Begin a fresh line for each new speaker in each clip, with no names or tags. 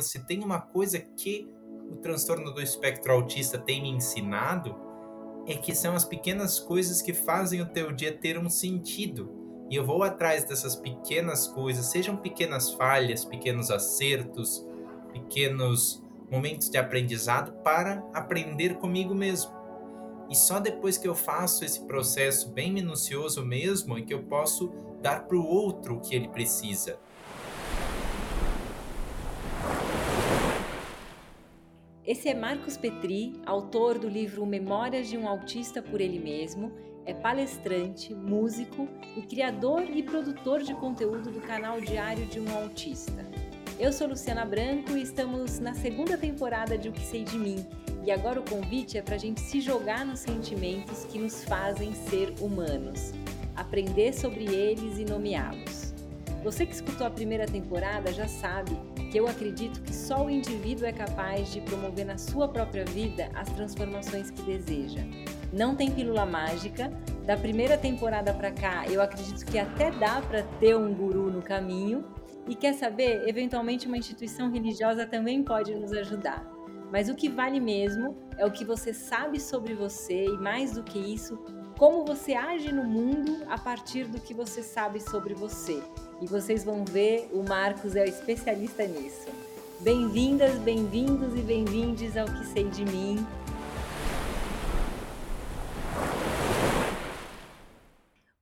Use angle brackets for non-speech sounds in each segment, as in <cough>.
Se tem uma coisa que o transtorno do espectro autista tem me ensinado, é que são as pequenas coisas que fazem o teu dia ter um sentido. E eu vou atrás dessas pequenas coisas, sejam pequenas falhas, pequenos acertos, pequenos momentos de aprendizado para aprender comigo mesmo. E só depois que eu faço esse processo bem minucioso mesmo é que eu posso dar para o outro o que ele precisa.
Esse é Marcos Petri, autor do livro Memórias de um Autista por Ele Mesmo, é palestrante, músico e criador e produtor de conteúdo do canal Diário de um Autista. Eu sou Luciana Branco e estamos na segunda temporada de O Que Sei de Mim. E agora o convite é para a gente se jogar nos sentimentos que nos fazem ser humanos, aprender sobre eles e nomeá-los. Você que escutou a primeira temporada já sabe que eu acredito que só o indivíduo é capaz de promover na sua própria vida as transformações que deseja. Não tem pílula mágica. Da primeira temporada para cá, eu acredito que até dá para ter um guru no caminho, e quer saber? Eventualmente, uma instituição religiosa também pode nos ajudar. Mas o que vale mesmo é o que você sabe sobre você e, mais do que isso, como você age no mundo a partir do que você sabe sobre você. E vocês vão ver, o Marcos é o especialista nisso. Bem-vindas, bem-vindos e bem-vindes ao Que Sei de Mim.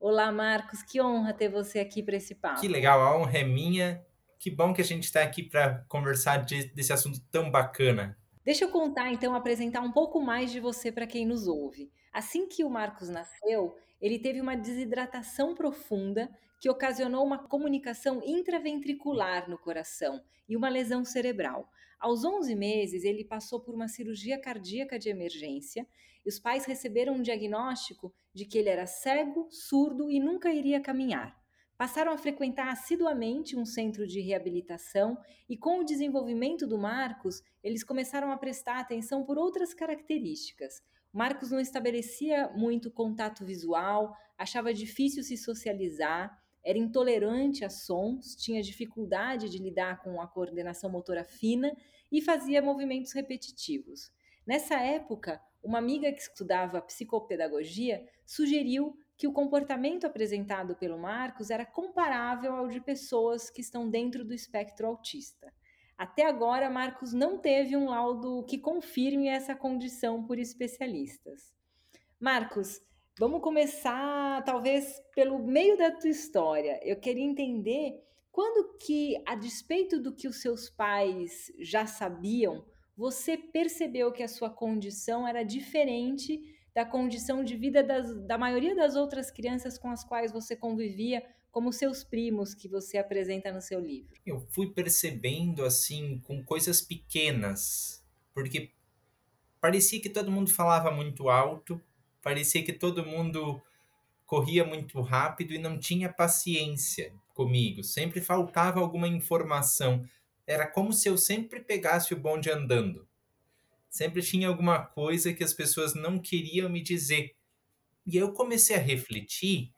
Olá, Marcos, que honra ter você aqui para esse papo.
Que legal, a honra é minha. Que bom que a gente está aqui para conversar de, desse assunto tão bacana.
Deixa eu contar, então, apresentar um pouco mais de você para quem nos ouve. Assim que o Marcos nasceu, ele teve uma desidratação profunda que ocasionou uma comunicação intraventricular no coração e uma lesão cerebral. Aos 11 meses, ele passou por uma cirurgia cardíaca de emergência e os pais receberam um diagnóstico de que ele era cego, surdo e nunca iria caminhar. Passaram a frequentar assiduamente um centro de reabilitação e, com o desenvolvimento do Marcos, eles começaram a prestar atenção por outras características. Marcos não estabelecia muito contato visual, achava difícil se socializar, era intolerante a sons, tinha dificuldade de lidar com a coordenação motora fina e fazia movimentos repetitivos. Nessa época, uma amiga que estudava psicopedagogia sugeriu que o comportamento apresentado pelo Marcos era comparável ao de pessoas que estão dentro do espectro autista. Até agora, Marcos não teve um laudo que confirme essa condição por especialistas. Marcos, vamos começar talvez pelo meio da tua história. Eu queria entender quando que, a despeito do que os seus pais já sabiam, você percebeu que a sua condição era diferente da condição de vida das, da maioria das outras crianças com as quais você convivia, como seus primos que você apresenta no seu livro?
Eu fui percebendo assim com coisas pequenas, porque parecia que todo mundo falava muito alto, parecia que todo mundo corria muito rápido e não tinha paciência comigo. Sempre faltava alguma informação era como se eu sempre pegasse o bonde andando. Sempre tinha alguma coisa que as pessoas não queriam me dizer. E eu comecei a refletir.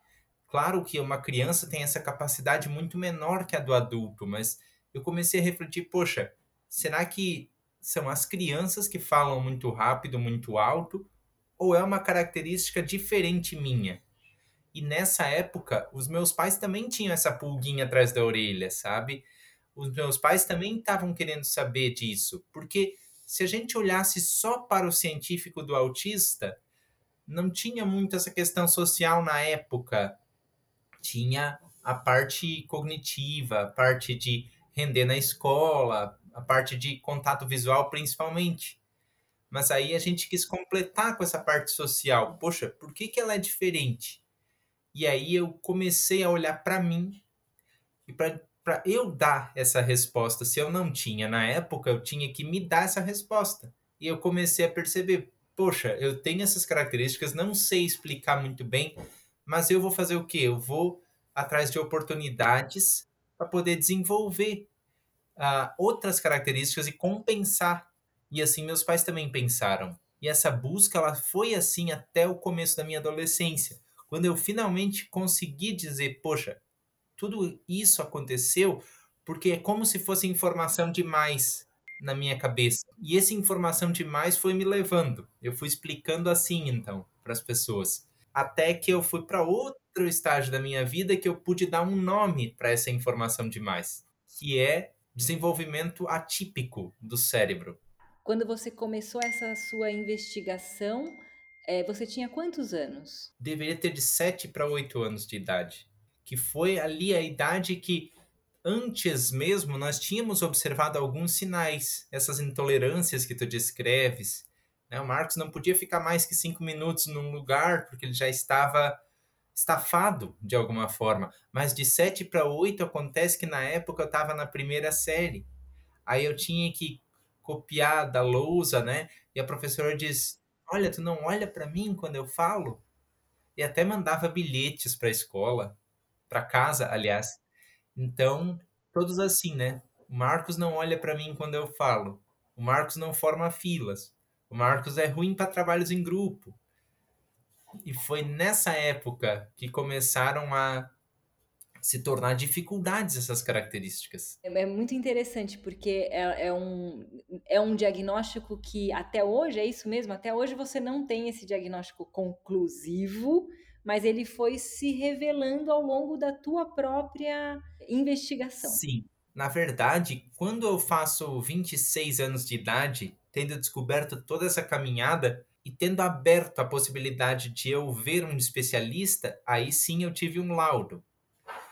Claro que uma criança tem essa capacidade muito menor que a do adulto, mas eu comecei a refletir: poxa, será que são as crianças que falam muito rápido, muito alto? Ou é uma característica diferente minha? E nessa época, os meus pais também tinham essa pulguinha atrás da orelha, sabe? os meus pais também estavam querendo saber disso, porque se a gente olhasse só para o científico do autista, não tinha muito essa questão social na época. Tinha a parte cognitiva, a parte de render na escola, a parte de contato visual principalmente. Mas aí a gente quis completar com essa parte social. Poxa, por que, que ela é diferente? E aí eu comecei a olhar para mim e para eu dar essa resposta. Se eu não tinha na época, eu tinha que me dar essa resposta. E eu comecei a perceber, poxa, eu tenho essas características, não sei explicar muito bem, mas eu vou fazer o quê? Eu vou atrás de oportunidades para poder desenvolver uh, outras características e compensar. E assim meus pais também pensaram. E essa busca ela foi assim até o começo da minha adolescência, quando eu finalmente consegui dizer, poxa, tudo isso aconteceu porque é como se fosse informação demais. na minha cabeça. E essa informação demais foi me levando. Eu fui explicando assim, então, para as pessoas. Até que eu fui para outro estágio da minha vida que eu pude dar um nome para essa informação demais, que é desenvolvimento atípico do cérebro.
Quando você começou essa sua investigação, é, você tinha quantos anos?
Deveria ter de 7 para 8 anos de idade. Que foi ali a idade que antes mesmo nós tínhamos observado alguns sinais, essas intolerâncias que tu descreves. Né? O Marcos não podia ficar mais que cinco minutos num lugar porque ele já estava estafado de alguma forma. Mas de sete para oito acontece que na época eu estava na primeira série. Aí eu tinha que copiar da lousa, né? E a professora diz: Olha, tu não olha para mim quando eu falo? E até mandava bilhetes para a escola, para casa, aliás então, todos assim, né? O Marcos não olha para mim quando eu falo. O Marcos não forma filas. O Marcos é ruim para trabalhos em grupo. E foi nessa época que começaram a se tornar dificuldades essas características.
É, é muito interessante, porque é, é, um, é um diagnóstico que até hoje, é isso mesmo, até hoje você não tem esse diagnóstico conclusivo, mas ele foi se revelando ao longo da tua própria investigação.
Sim. Na verdade, quando eu faço 26 anos de idade, tendo descoberto toda essa caminhada e tendo aberto a possibilidade de eu ver um especialista, aí sim eu tive um laudo.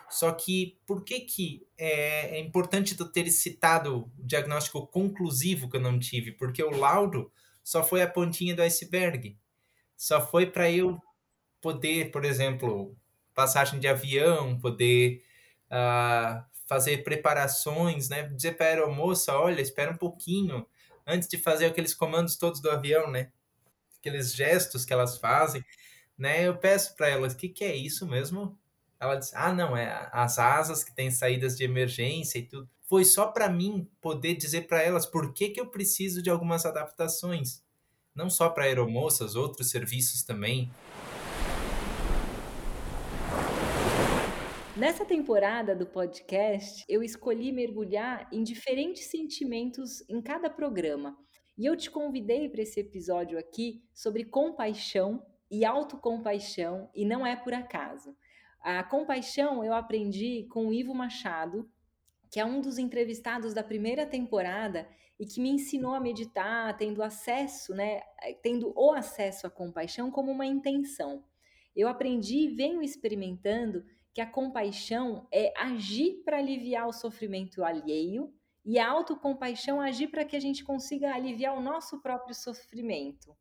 Só que por que, que é, é importante eu ter citado o diagnóstico conclusivo que eu não tive? Porque o laudo só foi a pontinha do iceberg. Só foi para eu poder, por exemplo, passagem de avião, poder uh, fazer preparações, né? Dizer para a aeromoça, olha, espera um pouquinho antes de fazer aqueles comandos todos do avião, né? Aqueles gestos que elas fazem, né? Eu peço para elas, o que, que é isso mesmo? Ela diz, ah, não, é as asas que têm saídas de emergência e tudo. Foi só para mim poder dizer para elas por que, que eu preciso de algumas adaptações. Não só para aeromoças, outros serviços também.
Nessa temporada do podcast, eu escolhi mergulhar em diferentes sentimentos em cada programa. E eu te convidei para esse episódio aqui sobre compaixão e autocompaixão, e não é por acaso. A compaixão eu aprendi com o Ivo Machado, que é um dos entrevistados da primeira temporada e que me ensinou a meditar, tendo acesso, né, tendo o acesso à compaixão como uma intenção. Eu aprendi e venho experimentando que a compaixão é agir para aliviar o sofrimento alheio e a autocompaixão agir para que a gente consiga aliviar o nosso próprio sofrimento.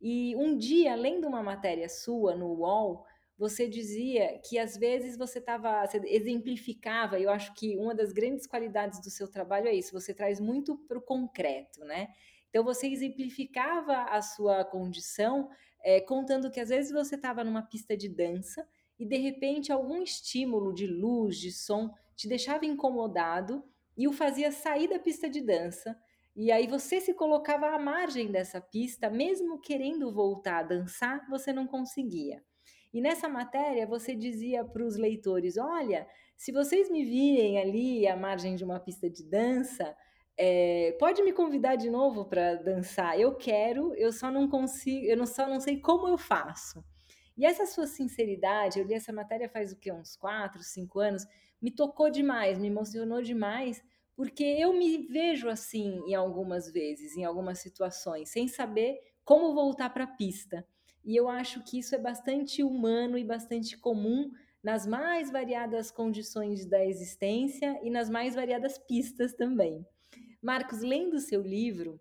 E um dia, lendo uma matéria sua no UOL, você dizia que às vezes você estava, exemplificava, eu acho que uma das grandes qualidades do seu trabalho é isso, você traz muito para o concreto, né? Então você exemplificava a sua condição, é, contando que às vezes você estava numa pista de dança e de repente algum estímulo de luz, de som te deixava incomodado e o fazia sair da pista de dança. E aí você se colocava à margem dessa pista, mesmo querendo voltar a dançar, você não conseguia. E nessa matéria você dizia para os leitores: olha, se vocês me virem ali à margem de uma pista de dança, é, pode me convidar de novo para dançar. Eu quero, eu só não consigo, eu não, só não sei como eu faço. E essa sua sinceridade, eu li essa matéria faz o que, uns quatro, cinco anos, me tocou demais, me emocionou demais, porque eu me vejo assim em algumas vezes, em algumas situações, sem saber como voltar para a pista. E eu acho que isso é bastante humano e bastante comum nas mais variadas condições da existência e nas mais variadas pistas também. Marcos, lendo seu livro,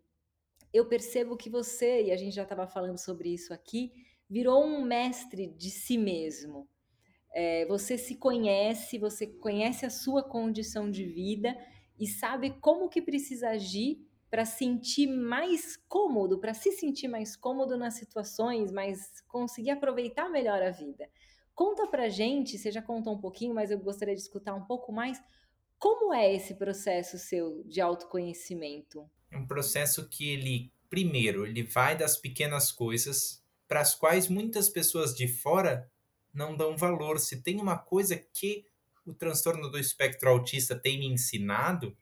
eu percebo que você, e a gente já estava falando sobre isso aqui, virou um mestre de si mesmo. É, você se conhece, você conhece a sua condição de vida e sabe como que precisa agir para sentir mais cômodo, para se sentir mais cômodo nas situações, mas conseguir aproveitar melhor a vida. Conta pra gente, você já contou um pouquinho, mas eu gostaria de escutar um pouco mais. Como é esse processo seu de autoconhecimento?
É um processo que ele, primeiro, ele vai das pequenas coisas para as quais muitas pessoas de fora não dão valor. Se tem uma coisa que o transtorno do espectro autista tem me ensinado,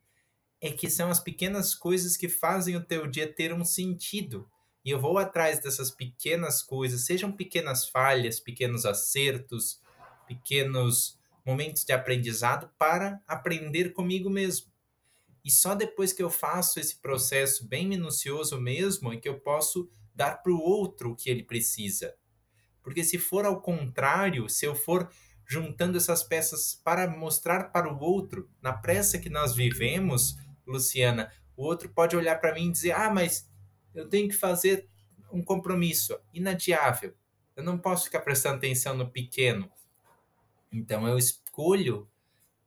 é que são as pequenas coisas que fazem o teu dia ter um sentido. E eu vou atrás dessas pequenas coisas, sejam pequenas falhas, pequenos acertos, pequenos momentos de aprendizado para aprender comigo mesmo. E só depois que eu faço esse processo bem minucioso mesmo é que eu posso dar para o outro o que ele precisa. Porque se for ao contrário, se eu for juntando essas peças para mostrar para o outro, na pressa que nós vivemos, Luciana, o outro pode olhar para mim e dizer: "Ah, mas eu tenho que fazer um compromisso inadiável. Eu não posso ficar prestando atenção no pequeno. Então eu escolho,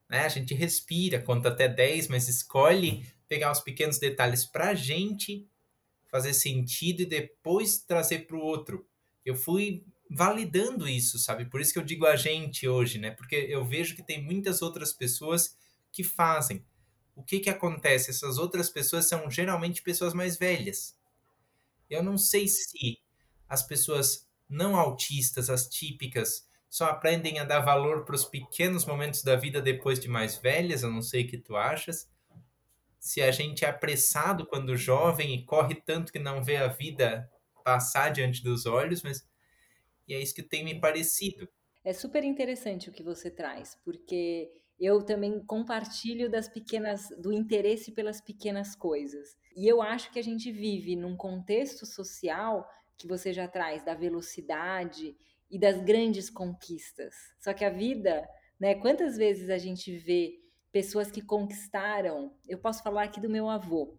né? A gente respira, conta até 10, mas escolhe pegar os pequenos detalhes para a gente fazer sentido e depois trazer para o outro. Eu fui validando isso, sabe? Por isso que eu digo a gente hoje, né? Porque eu vejo que tem muitas outras pessoas que fazem. O que que acontece? Essas outras pessoas são geralmente pessoas mais velhas. Eu não sei se as pessoas não autistas, as típicas, só aprendem a dar valor para os pequenos momentos da vida depois de mais velhas, eu não sei o que tu achas. Se a gente é apressado quando jovem e corre tanto que não vê a vida passar diante dos olhos, mas e é isso que tem me parecido.
É super interessante o que você traz, porque eu também compartilho das pequenas do interesse pelas pequenas coisas. E eu acho que a gente vive num contexto social que você já traz da velocidade e das grandes conquistas. Só que a vida, né, quantas vezes a gente vê pessoas que conquistaram, eu posso falar aqui do meu avô,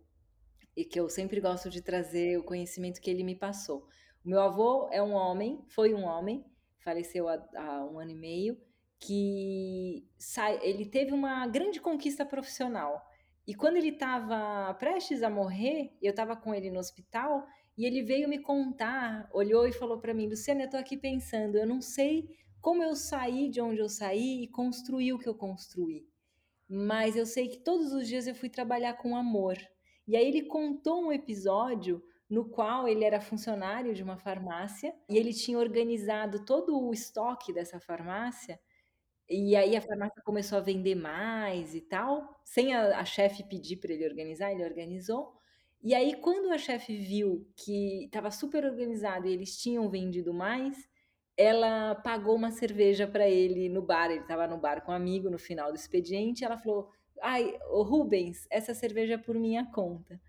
e que eu sempre gosto de trazer o conhecimento que ele me passou. O meu avô é um homem, foi um homem, faleceu há, há um ano e meio, que sai, ele teve uma grande conquista profissional. E quando ele estava prestes a morrer, eu estava com ele no hospital e ele veio me contar, olhou e falou para mim: Luciana, eu estou aqui pensando, eu não sei como eu saí de onde eu saí e construí o que eu construí, mas eu sei que todos os dias eu fui trabalhar com amor. E aí ele contou um episódio no qual ele era funcionário de uma farmácia e ele tinha organizado todo o estoque dessa farmácia e aí a farmácia começou a vender mais e tal, sem a, a chefe pedir para ele organizar, ele organizou. E aí, quando a chefe viu que estava super organizado e eles tinham vendido mais, ela pagou uma cerveja para ele no bar. Ele estava no bar com um amigo no final do expediente. Ela falou: Ai, Rubens, essa cerveja é por minha conta.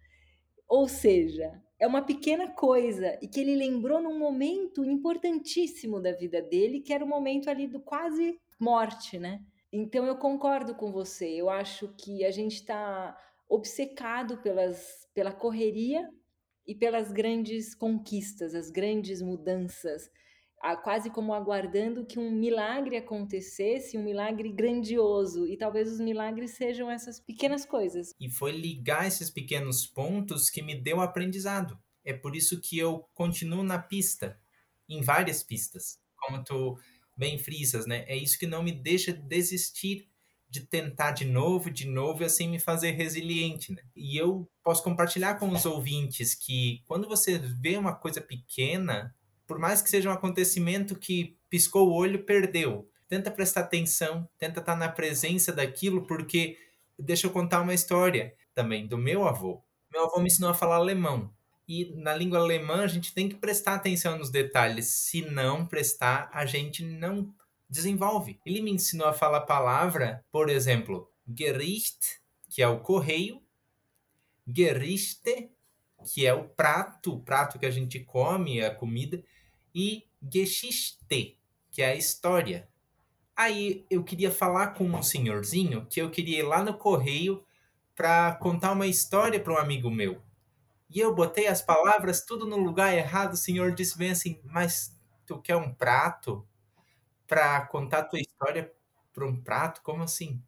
Ou seja, é uma pequena coisa e que ele lembrou num momento importantíssimo da vida dele, que era o momento ali do quase morte, né? Então eu concordo com você. Eu acho que a gente está obcecado pelas, pela correria e pelas grandes conquistas, as grandes mudanças, quase como aguardando que um milagre acontecesse, um milagre grandioso. E talvez os milagres sejam essas pequenas coisas.
E foi ligar esses pequenos pontos que me deu aprendizado. É por isso que eu continuo na pista, em várias pistas. Como tu bem frisas, né? É isso que não me deixa desistir de tentar de novo, de novo e assim me fazer resiliente, né? E eu posso compartilhar com os ouvintes que quando você vê uma coisa pequena, por mais que seja um acontecimento que piscou o olho, perdeu. Tenta prestar atenção, tenta estar na presença daquilo, porque deixa eu contar uma história também do meu avô. Meu avô me ensinou a falar alemão. E na língua alemã a gente tem que prestar atenção nos detalhes. Se não prestar, a gente não desenvolve. Ele me ensinou a falar a palavra, por exemplo, Gericht, que é o correio, Gerichte, que é o prato, o prato que a gente come, a comida, e Geschichte, que é a história. Aí eu queria falar com um senhorzinho que eu queria ir lá no correio para contar uma história para um amigo meu. E eu botei as palavras tudo no lugar errado. O senhor disse bem assim: Mas tu quer um prato para contar tua história para um prato? Como assim?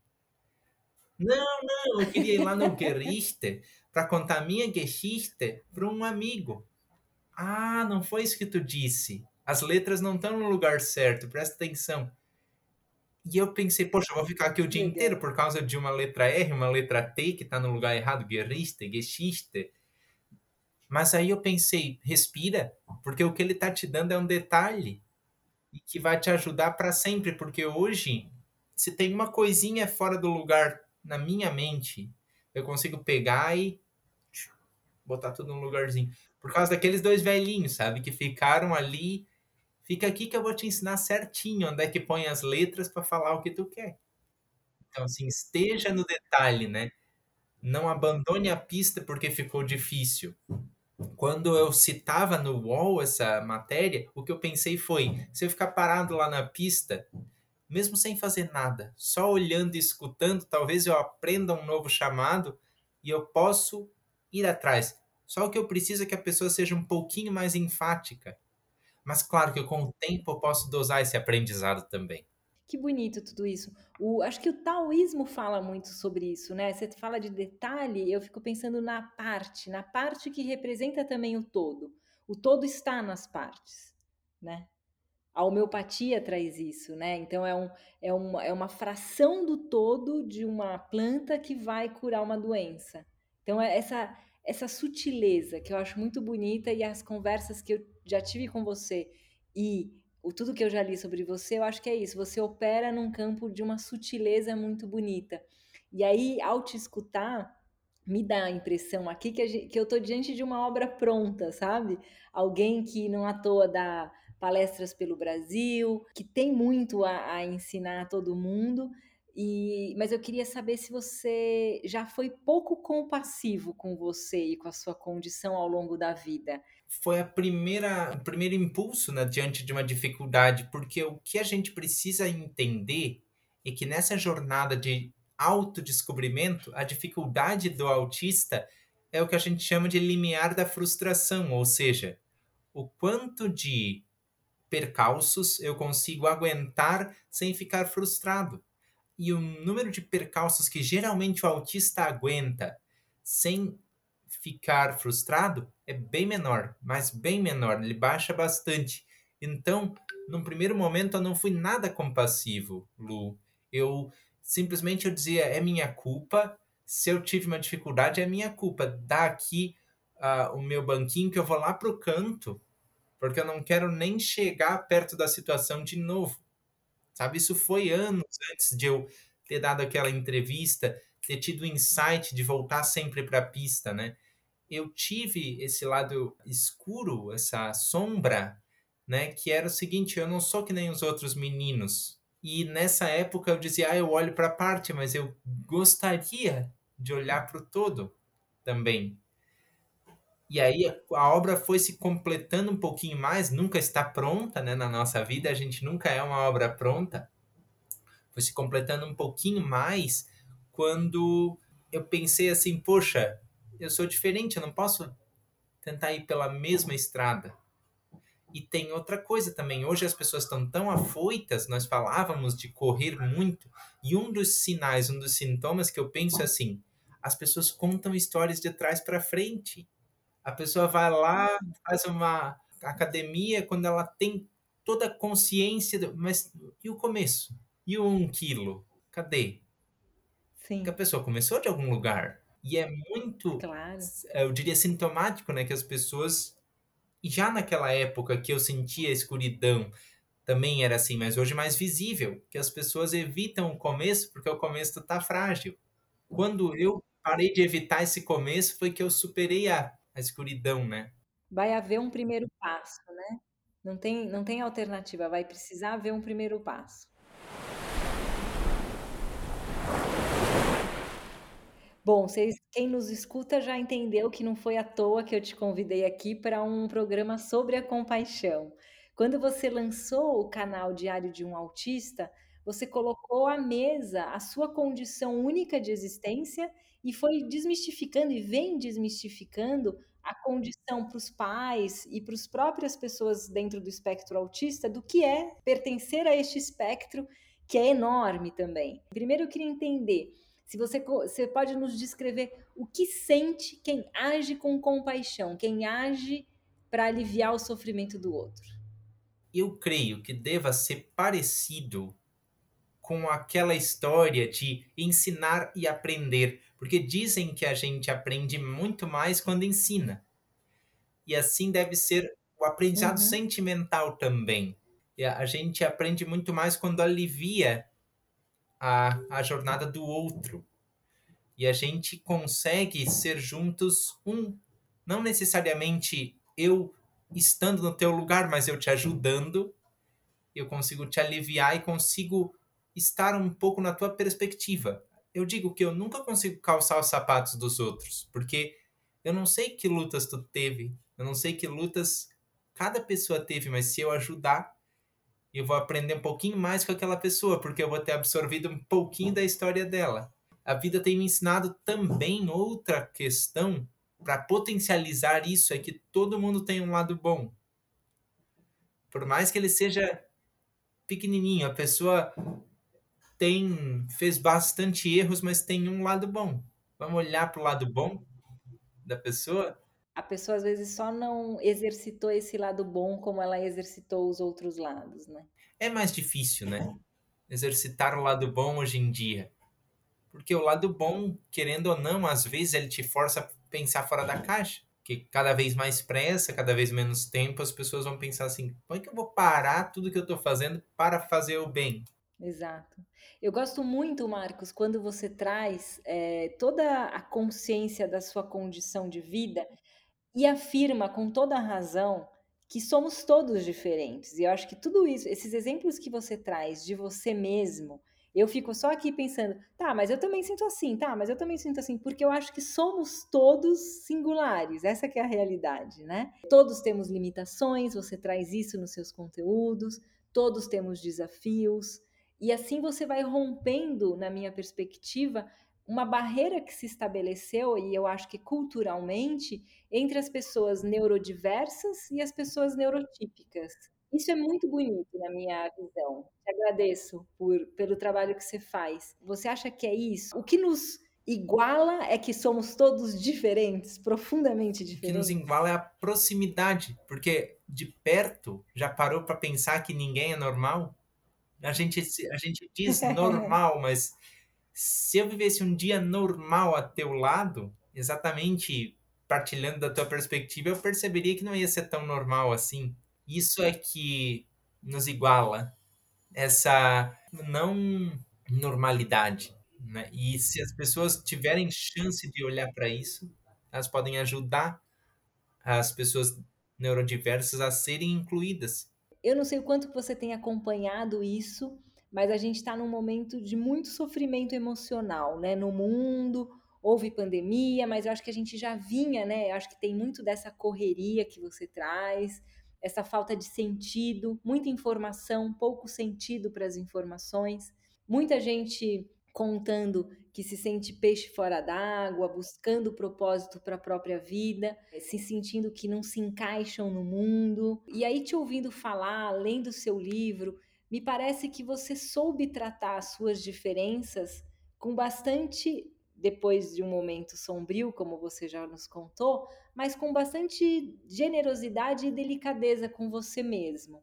Não, não, eu queria ir lá no Gerichte para contar minha Geschichte para um amigo. Ah, não foi isso que tu disse. As letras não estão no lugar certo, presta atenção. E eu pensei, poxa, eu vou ficar aqui o dia inteiro por causa de uma letra R, uma letra T que está no lugar errado, Gerichte, Geschichte. Mas aí eu pensei, respira, porque o que ele está te dando é um detalhe e que vai te ajudar para sempre, porque hoje, se tem uma coisinha fora do lugar na minha mente, eu consigo pegar e botar tudo no lugarzinho. Por causa daqueles dois velhinhos, sabe? Que ficaram ali. Fica aqui que eu vou te ensinar certinho onde é que põe as letras para falar o que tu quer. Então, assim, esteja no detalhe, né? Não abandone a pista porque ficou difícil. Quando eu citava no UOL essa matéria, o que eu pensei foi: se eu ficar parado lá na pista, mesmo sem fazer nada, só olhando e escutando, talvez eu aprenda um novo chamado e eu posso ir atrás. Só o que eu preciso é que a pessoa seja um pouquinho mais enfática. Mas claro que com o tempo eu posso dosar esse aprendizado também.
Que bonito tudo isso. O, acho que o taoísmo fala muito sobre isso, né? Você fala de detalhe, eu fico pensando na parte, na parte que representa também o todo. O todo está nas partes, né? A homeopatia traz isso, né? Então é, um, é, uma, é uma fração do todo de uma planta que vai curar uma doença. Então é essa, essa sutileza que eu acho muito bonita e as conversas que eu já tive com você e o tudo que eu já li sobre você, eu acho que é isso. Você opera num campo de uma sutileza muito bonita. E aí, ao te escutar, me dá a impressão aqui que, gente, que eu estou diante de uma obra pronta, sabe? Alguém que não à toa dá palestras pelo Brasil, que tem muito a, a ensinar a todo mundo. E, mas eu queria saber se você já foi pouco compassivo com você e com a sua condição ao longo da vida
foi a primeira, o primeiro impulso né, diante de uma dificuldade, porque o que a gente precisa entender é que nessa jornada de autodescobrimento, a dificuldade do autista é o que a gente chama de limiar da frustração, ou seja, o quanto de percalços eu consigo aguentar sem ficar frustrado. E o número de percalços que geralmente o autista aguenta sem ficar frustrado é bem menor, mas bem menor, ele baixa bastante. Então, num primeiro momento, eu não fui nada compassivo, Lu. Eu simplesmente eu dizia, é minha culpa. Se eu tive uma dificuldade, é minha culpa. Dá aqui uh, o meu banquinho que eu vou lá pro canto, porque eu não quero nem chegar perto da situação de novo. Sabe, isso foi anos antes de eu ter dado aquela entrevista, ter tido o insight de voltar sempre para a pista, né? eu tive esse lado escuro, essa sombra, né? Que era o seguinte: eu não sou que nem os outros meninos. E nessa época eu dizia, ah, eu olho para a parte, mas eu gostaria de olhar para o todo também. E aí a obra foi se completando um pouquinho mais, nunca está pronta, né? Na nossa vida, a gente nunca é uma obra pronta. Foi se completando um pouquinho mais quando eu pensei assim, poxa, eu sou diferente, eu não posso tentar ir pela mesma estrada. E tem outra coisa também. Hoje as pessoas estão tão afoitas, nós falávamos de correr muito, e um dos sinais, um dos sintomas que eu penso é assim: as pessoas contam histórias de trás para frente. A pessoa vai lá, faz uma academia quando ela tem toda a consciência, do, mas e o começo? E o um quilo? Cadê?
Sim.
Porque a pessoa começou de algum lugar. E é muito,
claro.
eu diria, sintomático, né? Que as pessoas, já naquela época que eu sentia a escuridão, também era assim, mas hoje mais visível, que as pessoas evitam o começo porque o começo está frágil. Quando eu parei de evitar esse começo, foi que eu superei a, a escuridão, né?
Vai haver um primeiro passo, né? Não tem, não tem alternativa, vai precisar haver um primeiro passo. Bom, vocês, quem nos escuta já entendeu que não foi à toa que eu te convidei aqui para um programa sobre a compaixão. Quando você lançou o canal Diário de um Autista, você colocou à mesa a sua condição única de existência e foi desmistificando e vem desmistificando a condição para os pais e para as próprias pessoas dentro do espectro autista do que é pertencer a este espectro que é enorme também. Primeiro eu queria entender se você, você pode nos descrever o que sente quem age com compaixão, quem age para aliviar o sofrimento do outro.
Eu creio que deva ser parecido com aquela história de ensinar e aprender, porque dizem que a gente aprende muito mais quando ensina. E assim deve ser o aprendizado uhum. sentimental também. E a gente aprende muito mais quando alivia a, a jornada do outro. e a gente consegue ser juntos um, não necessariamente eu estando no teu lugar, mas eu te ajudando, eu consigo te aliviar e consigo estar um pouco na tua perspectiva. Eu digo que eu nunca consigo calçar os sapatos dos outros, porque eu não sei que lutas tu teve, eu não sei que lutas cada pessoa teve, mas se eu ajudar, eu vou aprender um pouquinho mais com aquela pessoa, porque eu vou ter absorvido um pouquinho da história dela. A vida tem me ensinado também outra questão para potencializar isso é que todo mundo tem um lado bom. Por mais que ele seja pequenininho, a pessoa tem fez bastante erros, mas tem um lado bom. Vamos olhar para o lado bom da pessoa?
A pessoa às vezes só não exercitou esse lado bom como ela exercitou os outros lados, né?
É mais difícil, né? Exercitar o lado bom hoje em dia. Porque o lado bom, querendo ou não, às vezes ele te força a pensar fora da caixa. Que cada vez mais pressa, cada vez menos tempo, as pessoas vão pensar assim: como é que eu vou parar tudo que eu estou fazendo para fazer o bem?
Exato. Eu gosto muito, Marcos, quando você traz é, toda a consciência da sua condição de vida e afirma com toda a razão que somos todos diferentes. E eu acho que tudo isso, esses exemplos que você traz de você mesmo, eu fico só aqui pensando, tá, mas eu também sinto assim, tá, mas eu também sinto assim, porque eu acho que somos todos singulares, essa que é a realidade, né? Todos temos limitações, você traz isso nos seus conteúdos, todos temos desafios, e assim você vai rompendo, na minha perspectiva, uma barreira que se estabeleceu, e eu acho que culturalmente, entre as pessoas neurodiversas e as pessoas neurotípicas. Isso é muito bonito na minha visão. Te agradeço por, pelo trabalho que você faz. Você acha que é isso? O que nos iguala é que somos todos diferentes, profundamente diferentes.
O que nos iguala é a proximidade, porque de perto já parou para pensar que ninguém é normal? A gente, a gente diz <laughs> normal, mas se eu vivesse um dia normal a teu lado, exatamente partilhando da tua perspectiva, eu perceberia que não ia ser tão normal assim. Isso é que nos iguala, essa não normalidade. Né? E se as pessoas tiverem chance de olhar para isso, elas podem ajudar as pessoas neurodiversas a serem incluídas.
Eu não sei o quanto você tem acompanhado isso, mas a gente está num momento de muito sofrimento emocional, né? No mundo, houve pandemia, mas eu acho que a gente já vinha, né? Eu acho que tem muito dessa correria que você traz, essa falta de sentido, muita informação, pouco sentido para as informações, muita gente contando que se sente peixe fora d'água, buscando propósito para a própria vida, se sentindo que não se encaixam no mundo. E aí, te ouvindo falar, lendo seu livro, me parece que você soube tratar as suas diferenças com bastante, depois de um momento sombrio, como você já nos contou, mas com bastante generosidade e delicadeza com você mesmo.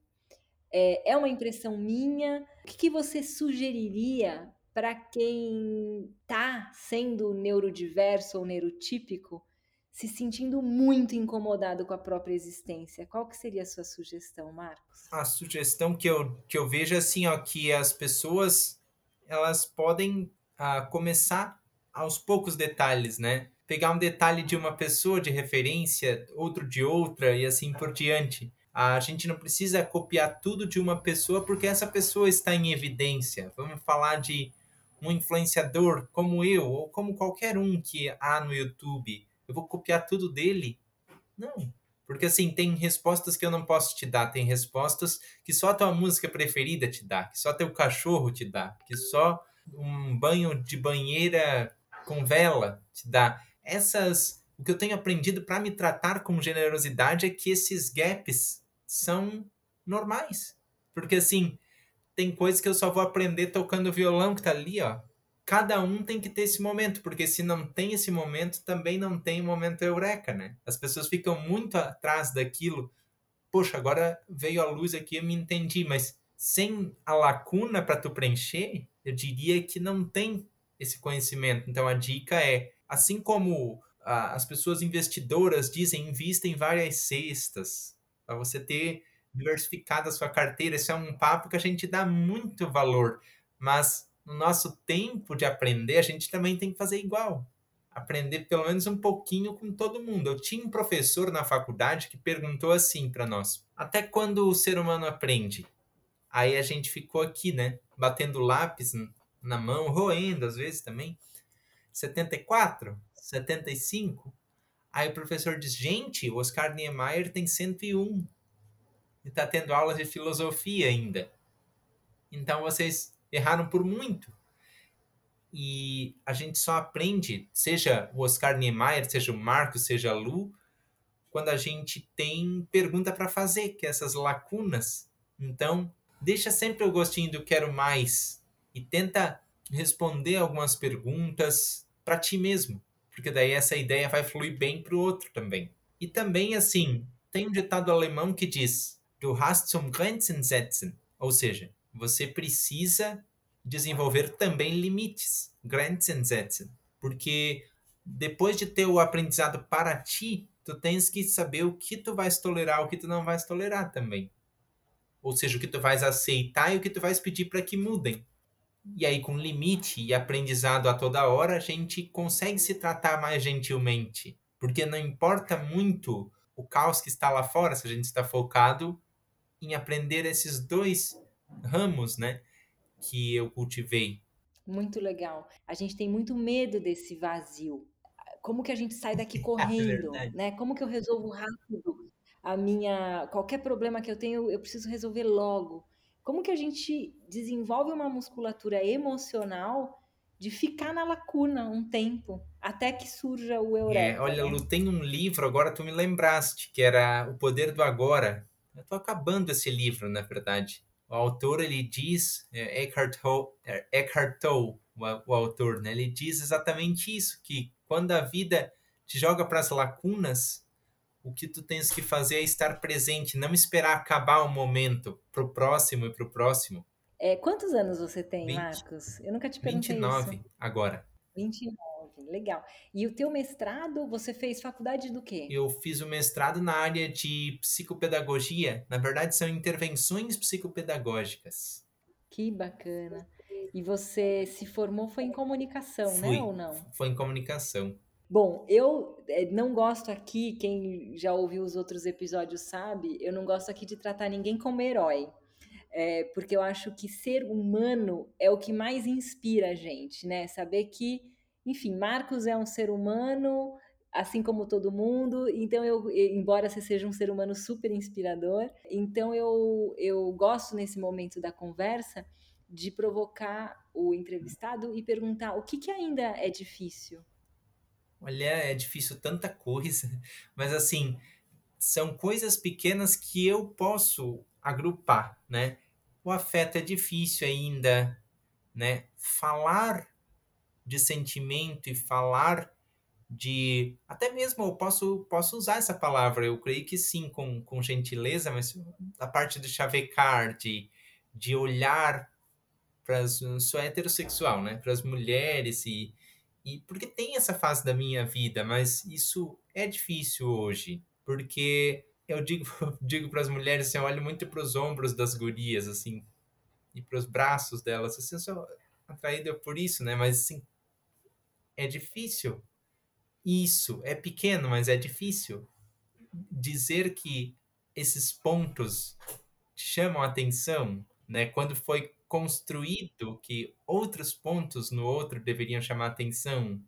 É, é uma impressão minha. O que, que você sugeriria para quem está sendo neurodiverso ou neurotípico, se sentindo muito incomodado com a própria existência. Qual que seria a sua sugestão, Marcos?
A sugestão que eu, que eu vejo é assim, ó, que as pessoas elas podem ah, começar aos poucos detalhes, né? Pegar um detalhe de uma pessoa de referência, outro de outra e assim por diante. A gente não precisa copiar tudo de uma pessoa porque essa pessoa está em evidência. Vamos falar de um influenciador como eu ou como qualquer um que há no YouTube eu vou copiar tudo dele? Não. Porque assim, tem respostas que eu não posso te dar, tem respostas que só a tua música preferida te dá, que só teu cachorro te dá, que só um banho de banheira com vela te dá. Essas, o que eu tenho aprendido para me tratar com generosidade é que esses gaps são normais. Porque assim, tem coisas que eu só vou aprender tocando violão que tá ali, ó cada um tem que ter esse momento, porque se não tem esse momento, também não tem o momento eureka, né? As pessoas ficam muito atrás daquilo. Poxa, agora veio a luz aqui, eu me entendi, mas sem a lacuna para tu preencher, eu diria que não tem esse conhecimento. Então a dica é, assim como ah, as pessoas investidoras dizem, invista em várias cestas, para você ter diversificado a sua carteira. Esse é um papo que a gente dá muito valor, mas no nosso tempo de aprender, a gente também tem que fazer igual. Aprender pelo menos um pouquinho com todo mundo. Eu tinha um professor na faculdade que perguntou assim para nós: até quando o ser humano aprende? Aí a gente ficou aqui, né? Batendo lápis na mão, roendo às vezes também. 74? 75? Aí o professor diz: gente, o Oscar Niemeyer tem 101 e está tendo aulas de filosofia ainda. Então vocês erraram por muito. E a gente só aprende, seja o Oscar Niemeyer, seja o Marcos, seja a Lu, quando a gente tem pergunta para fazer, que é essas lacunas. Então, deixa sempre o gostinho do quero mais e tenta responder algumas perguntas para ti mesmo, porque daí essa ideia vai fluir bem para o outro também. E também assim, tem um ditado alemão que diz: Du hast zum Grenzen setzen, ou seja, você precisa desenvolver também limites, Grenzen setzen, porque depois de ter o aprendizado para ti, tu tens que saber o que tu vais tolerar, o que tu não vais tolerar também. Ou seja, o que tu vais aceitar e o que tu vais pedir para que mudem. E aí, com limite e aprendizado a toda hora, a gente consegue se tratar mais gentilmente. Porque não importa muito o caos que está lá fora, se a gente está focado em aprender esses dois ramos, né, que eu cultivei.
Muito legal. A gente tem muito medo desse vazio. Como que a gente sai daqui <laughs> é correndo, é né? Como que eu resolvo rápido a minha qualquer problema que eu tenho, eu preciso resolver logo. Como que a gente desenvolve uma musculatura emocional de ficar na lacuna um tempo, até que surja o eureka?
É, olha, né? Lu, tem um livro, agora tu me lembraste, que era O Poder do Agora. Eu tô acabando esse livro, na verdade. O autor, ele diz, é Eckhart Tolle, é Eckhart Tolle o, o autor, né? Ele diz exatamente isso, que quando a vida te joga para as lacunas, o que tu tens que fazer é estar presente, não esperar acabar o momento pro próximo e pro próximo.
É, quantos anos você tem, 20, Marcos? Eu nunca te perguntei
29 isso. agora.
29, legal. E o teu mestrado, você fez faculdade do quê?
Eu fiz o mestrado na área de psicopedagogia. Na verdade, são intervenções psicopedagógicas.
Que bacana. E você se formou foi em comunicação, né, Fui, né, ou não?
Foi em comunicação.
Bom, eu eh, não gosto aqui, quem já ouviu os outros episódios sabe, eu não gosto aqui de tratar ninguém como herói. É, porque eu acho que ser humano é o que mais inspira a gente, né? Saber que, enfim, Marcos é um ser humano, assim como todo mundo, então eu, embora você seja um ser humano super inspirador, então eu, eu gosto nesse momento da conversa de provocar o entrevistado e perguntar o que, que ainda é difícil
Olha, é difícil tanta coisa, <laughs> mas assim, são coisas pequenas que eu posso agrupar, né? O afeto é difícil ainda, né? Falar de sentimento e falar de até mesmo eu posso posso usar essa palavra eu creio que sim com, com gentileza mas a parte de chavecar de, de olhar para as sou heterossexual né para as mulheres e e porque tem essa fase da minha vida, mas isso é difícil hoje, porque eu digo <laughs> digo para as mulheres assim, eu olho muito para os ombros das gurias assim e para os braços delas, assim, eu sou atraída por isso, né? Mas assim, é difícil. Isso é pequeno, mas é difícil dizer que esses pontos chamam a atenção, né? Quando foi construído que outros pontos no outro deveriam chamar atenção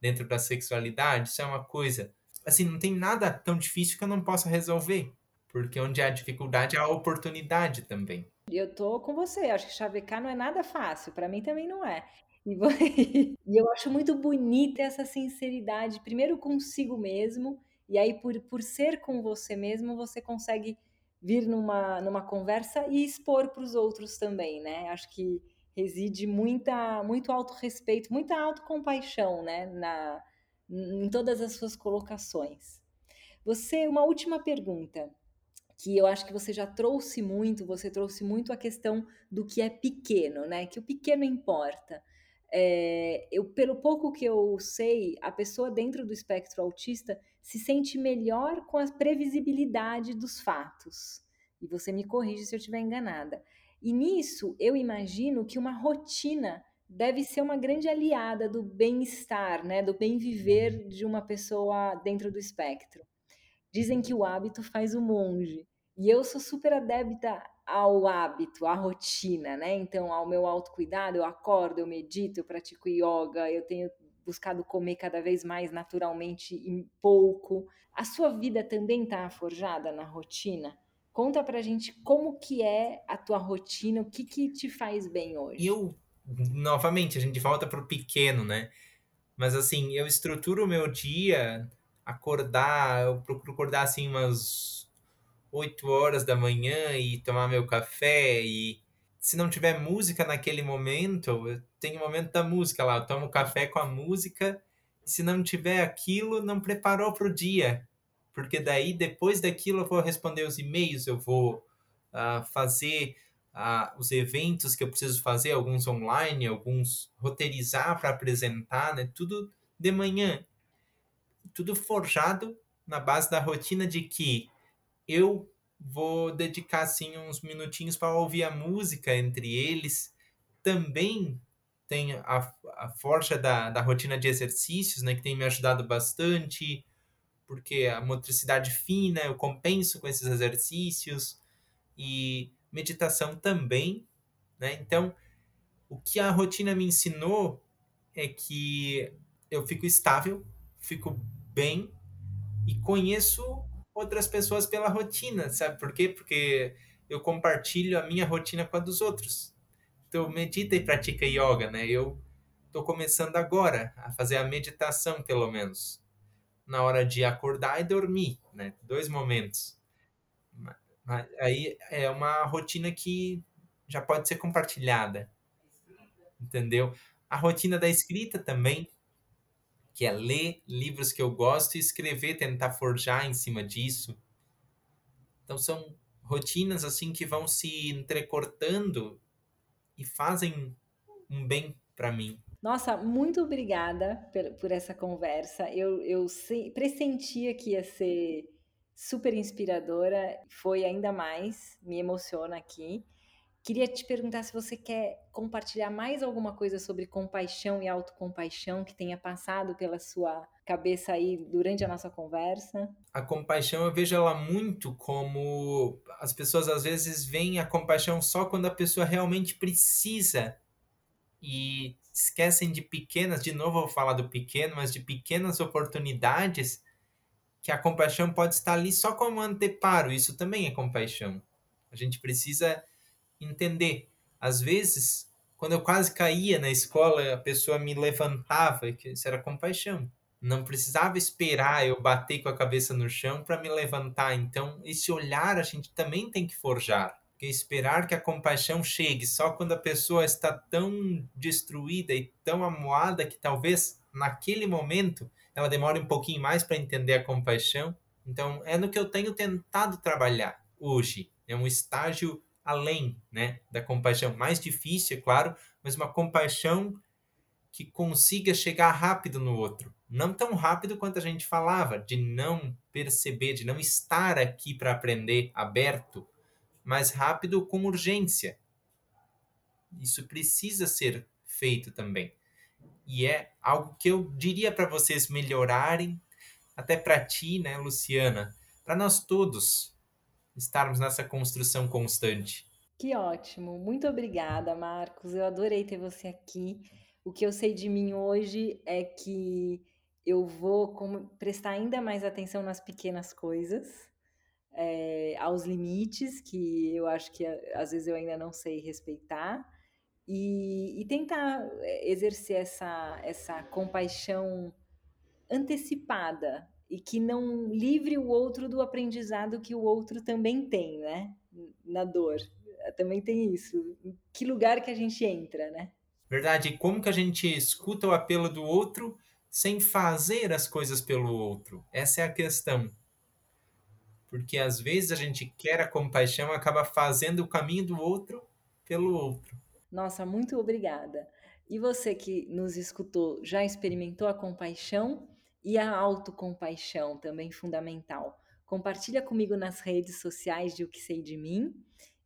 dentro da sexualidade, isso é uma coisa. Assim, não tem nada tão difícil que eu não possa resolver. Porque onde há dificuldade, há oportunidade também.
Eu tô com você, acho que chavecar não é nada fácil, para mim também não é. <laughs> E, eu acho muito bonita essa sinceridade, primeiro consigo mesmo, e aí por, por ser com você mesmo, você consegue vir numa, numa conversa e expor para os outros também, né? Acho que reside muita, muito autorrespeito, muita autocompaixão, né? Na, em todas as suas colocações. Você, uma última pergunta, que eu acho que você já trouxe muito, você trouxe muito a questão do que é pequeno, né? Que o pequeno importa. É, eu, pelo pouco que eu sei, a pessoa dentro do espectro autista se sente melhor com a previsibilidade dos fatos. E você me corrige se eu estiver enganada. E nisso, eu imagino que uma rotina deve ser uma grande aliada do bem-estar, né, do bem viver de uma pessoa dentro do espectro. Dizem que o hábito faz o monge. E eu sou super adepta ao hábito, à rotina, né? Então, ao meu autocuidado, eu acordo, eu medito, eu pratico yoga, eu tenho buscado comer cada vez mais naturalmente e pouco. A sua vida também está forjada na rotina? Conta pra gente como que é a tua rotina, o que que te faz bem hoje.
Eu, novamente, a gente volta pro pequeno, né? Mas assim, eu estruturo o meu dia, acordar, eu procuro acordar assim umas 8 horas da manhã e tomar meu café e se não tiver música naquele momento, eu tenho o momento da música lá, eu tomo café com a música, se não tiver aquilo, não preparou para o dia, porque daí depois daquilo eu vou responder os e-mails, eu vou uh, fazer uh, os eventos que eu preciso fazer, alguns online, alguns roteirizar para apresentar, né? Tudo de manhã, tudo forjado na base da rotina de que eu vou dedicar assim uns minutinhos para ouvir a música entre eles. Também tem a, a força da, da rotina de exercícios, né, que tem me ajudado bastante, porque a motricidade fina eu compenso com esses exercícios e meditação também, né? Então, o que a rotina me ensinou é que eu fico estável, fico bem e conheço outras pessoas pela rotina, sabe por quê? Porque eu compartilho a minha rotina com a dos outros. Então, medita e pratica yoga, né? Eu tô começando agora a fazer a meditação, pelo menos, na hora de acordar e dormir, né? Dois momentos. Aí é uma rotina que já pode ser compartilhada, entendeu? A rotina da escrita também, que é ler livros que eu gosto e escrever, tentar forjar em cima disso. Então são rotinas assim que vão se entrecortando e fazem um bem para mim.
Nossa, muito obrigada por, por essa conversa. Eu, eu sei, pressentia que ia ser super inspiradora, foi ainda mais, me emociona aqui. Queria te perguntar se você quer compartilhar mais alguma coisa sobre compaixão e autocompaixão que tenha passado pela sua cabeça aí durante a nossa conversa.
A compaixão eu vejo ela muito como as pessoas às vezes veem a compaixão só quando a pessoa realmente precisa e esquecem de pequenas, de novo eu vou falar do pequeno, mas de pequenas oportunidades que a compaixão pode estar ali só como anteparo. Isso também é compaixão. A gente precisa entender. Às vezes, quando eu quase caía na escola, a pessoa me levantava, isso era compaixão. Não precisava esperar eu bater com a cabeça no chão para me levantar. Então, esse olhar a gente também tem que forjar. Porque esperar que a compaixão chegue só quando a pessoa está tão destruída e tão amuada que talvez naquele momento ela demore um pouquinho mais para entender a compaixão. Então, é no que eu tenho tentado trabalhar hoje. É um estágio além né, da compaixão. Mais difícil, é claro, mas uma compaixão que consiga chegar rápido no outro. Não tão rápido quanto a gente falava, de não perceber, de não estar aqui para aprender aberto, mas rápido com urgência. Isso precisa ser feito também. E é algo que eu diria para vocês melhorarem, até para ti, né, Luciana, para nós todos, estarmos nessa construção constante.
Que ótimo. Muito obrigada, Marcos. Eu adorei ter você aqui. O que eu sei de mim hoje é que eu vou prestar ainda mais atenção nas pequenas coisas, é, aos limites que eu acho que às vezes eu ainda não sei respeitar, e, e tentar é, exercer essa, essa compaixão antecipada, e que não livre o outro do aprendizado que o outro também tem, né? Na dor. Também tem isso. Que lugar que a gente entra, né?
Verdade. E como que a gente escuta o apelo do outro sem fazer as coisas pelo outro? Essa é a questão. Porque às vezes a gente quer a compaixão, acaba fazendo o caminho do outro pelo outro.
Nossa, muito obrigada. E você que nos escutou, já experimentou a compaixão? E a autocompaixão, também fundamental. Compartilha comigo nas redes sociais de O Que Sei de Mim.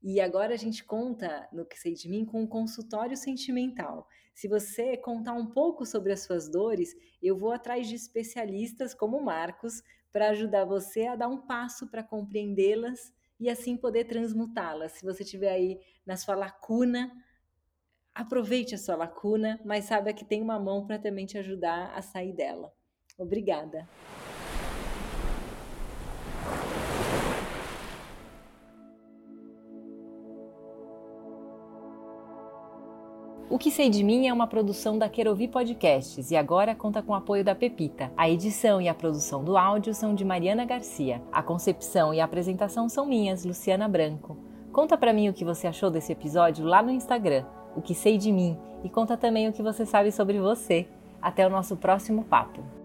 E agora a gente conta no que sei de mim com um consultório sentimental. Se você contar um pouco sobre as suas dores, eu vou atrás de especialistas como Marcos para ajudar você a dar um passo para compreendê-las e assim poder transmutá-las. Se você estiver aí na sua lacuna, aproveite a sua lacuna, mas saiba que tem uma mão para também te ajudar a sair dela. Obrigada. O que sei de mim é uma produção da Querovi Podcasts e agora conta com o apoio da Pepita. A edição e a produção do áudio são de Mariana Garcia. A concepção e a apresentação são minhas, Luciana Branco. Conta para mim o que você achou desse episódio lá no Instagram, o que sei de mim, e conta também o que você sabe sobre você. Até o nosso próximo papo.